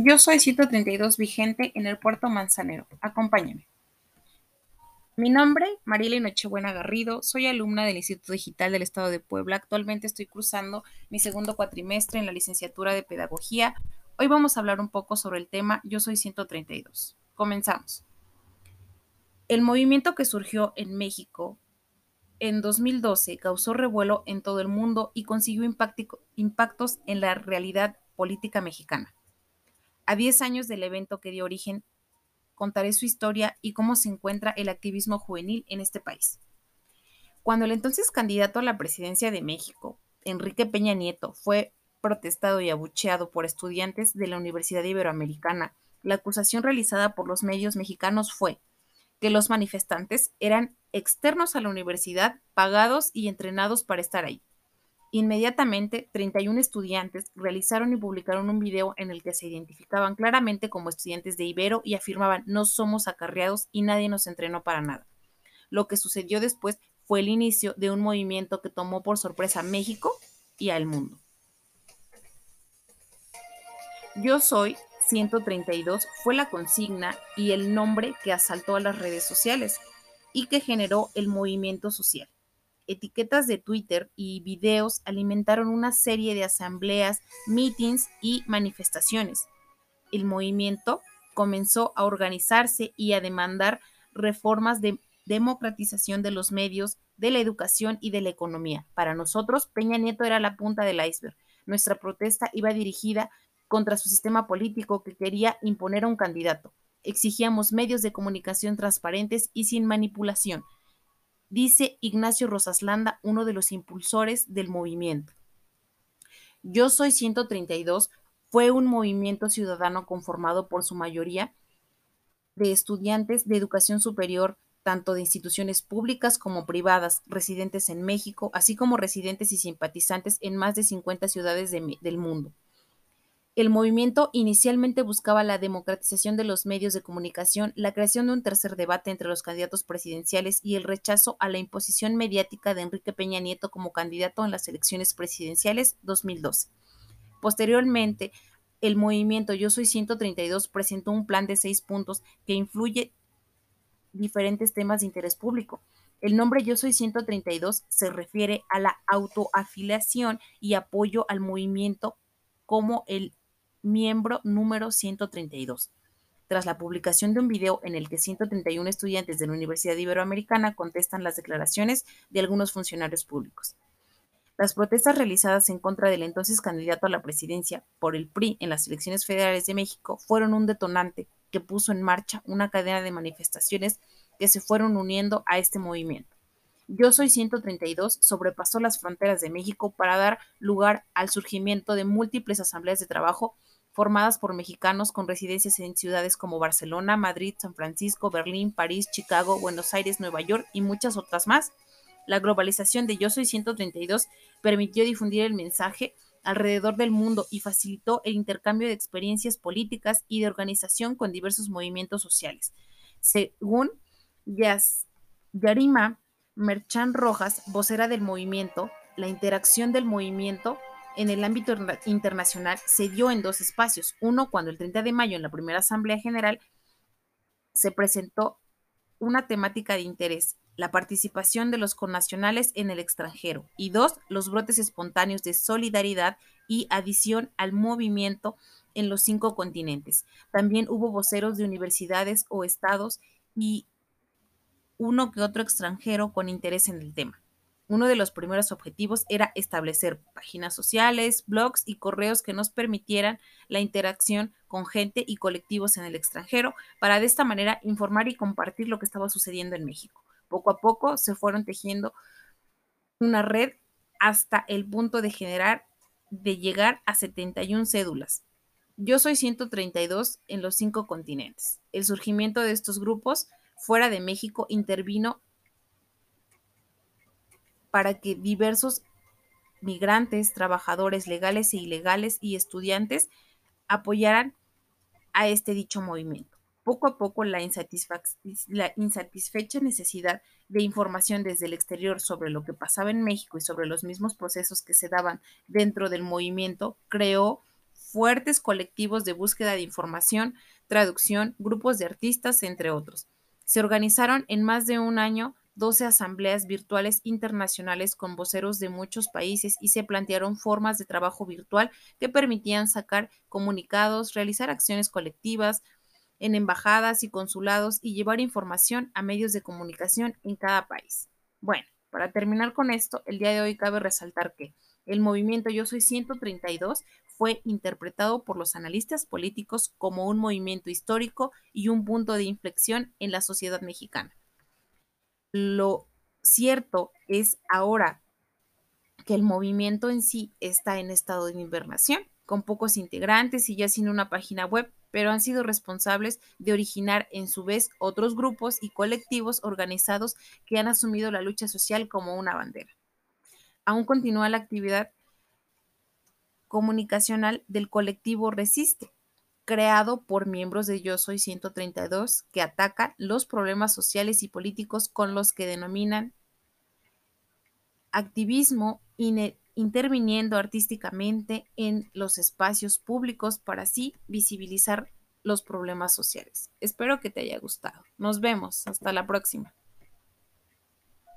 Yo soy 132 vigente en el puerto Manzanero. Acompáñame. Mi nombre, Mariela Nochebuena Garrido, soy alumna del Instituto Digital del Estado de Puebla. Actualmente estoy cursando mi segundo cuatrimestre en la licenciatura de Pedagogía. Hoy vamos a hablar un poco sobre el tema Yo soy 132. Comenzamos. El movimiento que surgió en México en 2012 causó revuelo en todo el mundo y consiguió impactos en la realidad política mexicana. A 10 años del evento que dio origen, contaré su historia y cómo se encuentra el activismo juvenil en este país. Cuando el entonces candidato a la presidencia de México, Enrique Peña Nieto, fue protestado y abucheado por estudiantes de la Universidad Iberoamericana, la acusación realizada por los medios mexicanos fue que los manifestantes eran externos a la universidad, pagados y entrenados para estar ahí. Inmediatamente, 31 estudiantes realizaron y publicaron un video en el que se identificaban claramente como estudiantes de Ibero y afirmaban no somos acarreados y nadie nos entrenó para nada. Lo que sucedió después fue el inicio de un movimiento que tomó por sorpresa a México y al mundo. Yo soy 132 fue la consigna y el nombre que asaltó a las redes sociales y que generó el movimiento social etiquetas de Twitter y videos alimentaron una serie de asambleas, meetings y manifestaciones. El movimiento comenzó a organizarse y a demandar reformas de democratización de los medios, de la educación y de la economía. Para nosotros, Peña Nieto era la punta del iceberg. Nuestra protesta iba dirigida contra su sistema político que quería imponer a un candidato. Exigíamos medios de comunicación transparentes y sin manipulación dice Ignacio Rosaslanda, uno de los impulsores del movimiento. Yo Soy 132 fue un movimiento ciudadano conformado por su mayoría de estudiantes de educación superior, tanto de instituciones públicas como privadas, residentes en México, así como residentes y simpatizantes en más de 50 ciudades del mundo. El movimiento inicialmente buscaba la democratización de los medios de comunicación, la creación de un tercer debate entre los candidatos presidenciales y el rechazo a la imposición mediática de Enrique Peña Nieto como candidato en las elecciones presidenciales 2012. Posteriormente, el movimiento Yo Soy 132 presentó un plan de seis puntos que influye diferentes temas de interés público. El nombre Yo Soy 132 se refiere a la autoafiliación y apoyo al movimiento como el miembro número 132. Tras la publicación de un video en el que 131 estudiantes de la Universidad Iberoamericana contestan las declaraciones de algunos funcionarios públicos. Las protestas realizadas en contra del entonces candidato a la presidencia por el PRI en las elecciones federales de México fueron un detonante que puso en marcha una cadena de manifestaciones que se fueron uniendo a este movimiento. Yo Soy 132 sobrepasó las fronteras de México para dar lugar al surgimiento de múltiples asambleas de trabajo formadas por mexicanos con residencias en ciudades como Barcelona, Madrid, San Francisco, Berlín, París, Chicago, Buenos Aires, Nueva York y muchas otras más. La globalización de Yo Soy 132 permitió difundir el mensaje alrededor del mundo y facilitó el intercambio de experiencias políticas y de organización con diversos movimientos sociales. Según Yarima Merchan Rojas, vocera del movimiento, la interacción del movimiento en el ámbito internacional se dio en dos espacios. Uno, cuando el 30 de mayo en la primera Asamblea General se presentó una temática de interés, la participación de los connacionales en el extranjero. Y dos, los brotes espontáneos de solidaridad y adición al movimiento en los cinco continentes. También hubo voceros de universidades o estados y uno que otro extranjero con interés en el tema. Uno de los primeros objetivos era establecer páginas sociales, blogs y correos que nos permitieran la interacción con gente y colectivos en el extranjero para de esta manera informar y compartir lo que estaba sucediendo en México. Poco a poco se fueron tejiendo una red hasta el punto de generar, de llegar a 71 cédulas. Yo soy 132 en los cinco continentes. El surgimiento de estos grupos fuera de México intervino para que diversos migrantes, trabajadores legales e ilegales y estudiantes apoyaran a este dicho movimiento. Poco a poco la, la, insatisfecha necesidad de información desde el exterior sobre lo que pasaba en México y sobre los mismos procesos que se daban dentro del movimiento creó fuertes colectivos de búsqueda de información, traducción, grupos de artistas, entre otros. Se organizaron en más de un año 12 asambleas virtuales internacionales con voceros de muchos países y se plantearon formas de trabajo virtual que permitían sacar comunicados, realizar acciones colectivas en embajadas y consulados y llevar información a medios de comunicación en cada país. Bueno, para terminar con esto, el día de hoy cabe resaltar que el movimiento Yo Soy 132 fue interpretado por los analistas políticos como un movimiento histórico y un punto de inflexión en la sociedad mexicana. Lo cierto es ahora que el movimiento en sí está en estado de invernación, con pocos integrantes y ya sin una página web, pero han sido responsables de originar en su vez otros grupos y colectivos organizados que han asumido la lucha social como una bandera. Aún continúa la actividad comunicacional del colectivo Resiste, creado por miembros de Yo Soy 132 que atacan los problemas sociales y políticos con los que denominan activismo interviniendo artísticamente en los espacios públicos para así visibilizar los problemas sociales. Espero que te haya gustado. Nos vemos. Hasta la próxima.